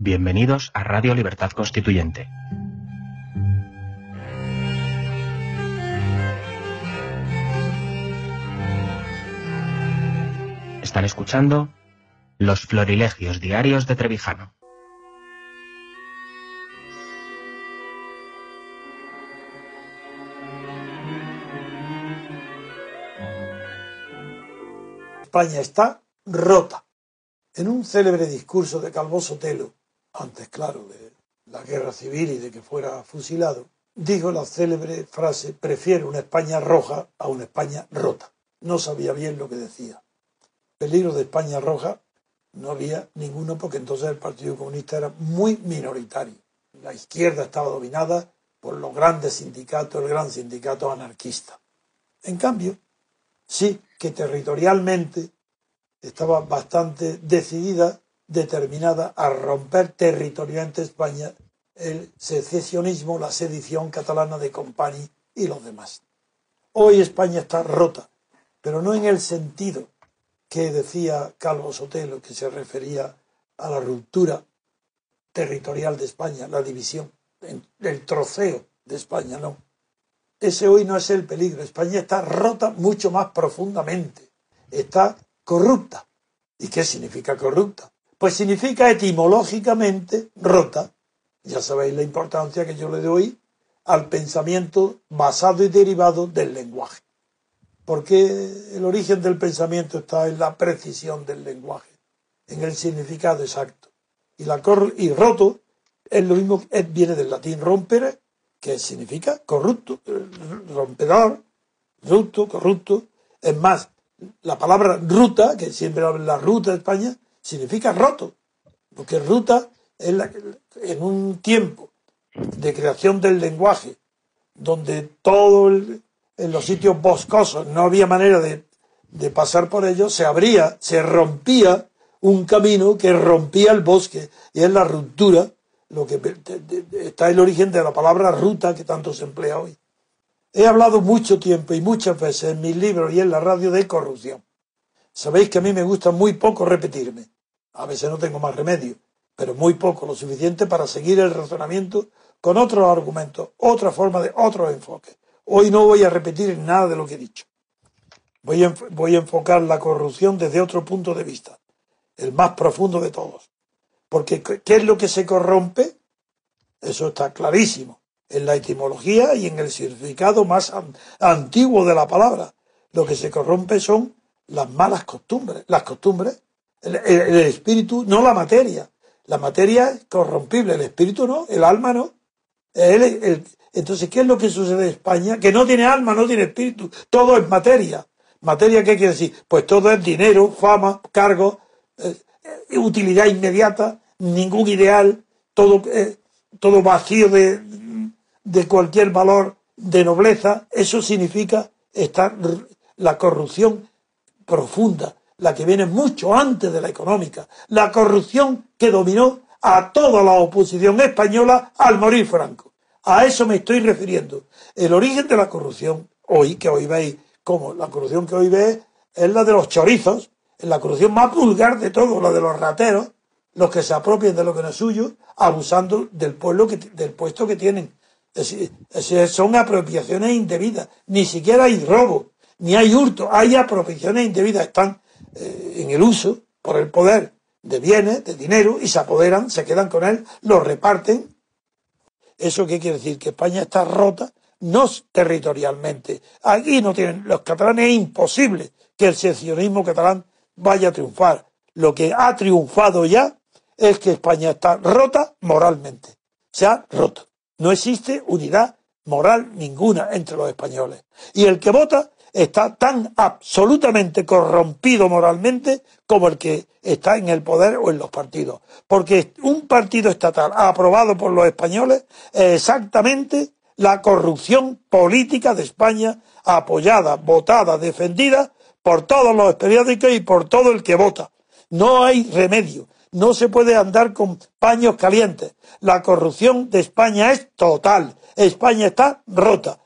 Bienvenidos a Radio Libertad Constituyente. Están escuchando Los Florilegios Diarios de Trevijano. España está rota. En un célebre discurso de Calvo Sotelo, antes, claro, de la guerra civil y de que fuera fusilado, dijo la célebre frase, prefiero una España roja a una España rota. No sabía bien lo que decía. Peligro de España roja no había ninguno porque entonces el Partido Comunista era muy minoritario. La izquierda estaba dominada por los grandes sindicatos, el gran sindicato anarquista. En cambio, sí que territorialmente estaba bastante decidida, determinada a romper territorialmente España el secesionismo, la sedición catalana de Company y los demás. Hoy España está rota, pero no en el sentido que decía Calvo Sotelo, que se refería a la ruptura territorial de España, la división, el troceo de España, no. Ese hoy no es el peligro. España está rota mucho más profundamente. Está corrupta. ¿Y qué significa corrupta? Pues significa etimológicamente rota. Ya sabéis la importancia que yo le doy al pensamiento basado y derivado del lenguaje. Porque el origen del pensamiento está en la precisión del lenguaje, en el significado exacto. Y, la y roto es lo mismo, viene del latín rompere, que significa corrupto, rompedor, rupto, corrupto. Es más, la palabra ruta, que siempre habla la ruta de España, significa roto, porque ruta es en un tiempo de creación del lenguaje, donde todo en los sitios boscosos no había manera de, de pasar por ellos, se abría, se rompía un camino que rompía el bosque, y es la ruptura lo que está el origen de la palabra ruta que tanto se emplea hoy. He hablado mucho tiempo y muchas veces en mis libros y en la radio de corrupción. Sabéis que a mí me gusta muy poco repetirme. A veces no tengo más remedio, pero muy poco, lo suficiente para seguir el razonamiento con otros argumentos, otra forma de otro enfoque. Hoy no voy a repetir nada de lo que he dicho. Voy a, voy a enfocar la corrupción desde otro punto de vista, el más profundo de todos. Porque ¿qué es lo que se corrompe? Eso está clarísimo en la etimología y en el significado más antiguo de la palabra. Lo que se corrompe son las malas costumbres. Las costumbres, el, espíritu, no la materia. La materia es corrompible, el espíritu no, el alma no. entonces, ¿qué es lo que sucede en España? Que no tiene alma, no tiene espíritu, todo es materia. ¿Materia qué quiere decir? Pues todo es dinero, fama, cargo, eh, utilidad inmediata, ningún ideal, todo, eh, todo vacío de, de cualquier valor de nobleza, eso significa estar la corrupción profunda, la que viene mucho antes de la económica, la corrupción que dominó a toda la oposición española al morir Franco. A eso me estoy refiriendo. El origen de la corrupción, hoy, que hoy veis como la corrupción que hoy veis es la de los chorizos, la corrupción más vulgar de todo, la de los rateros, los que se apropian de lo que no es suyo, abusando del pueblo que, del puesto que tienen. son apropiaciones indebidas. Ni siquiera hay robo, ni hay hurto, hay apropiaciones indebidas. Están eh, en el uso por el poder de bienes, de dinero, y se apoderan, se quedan con él, lo reparten. ¿Eso qué quiere decir? Que España está rota, no territorialmente. Aquí no tienen, los catalanes es imposible que el seccionismo catalán vaya a triunfar. Lo que ha triunfado ya es que España está rota moralmente. Se ha roto. No existe unidad moral ninguna entre los españoles. Y el que vota está tan absolutamente corrompido moralmente como el que está en el poder o en los partidos. Porque un partido estatal aprobado por los españoles es exactamente la corrupción política de España apoyada, votada, defendida por todos los periódicos y por todo el que vota. No hay remedio. No se puede andar con paños calientes. La corrupción de España es total. España está rota.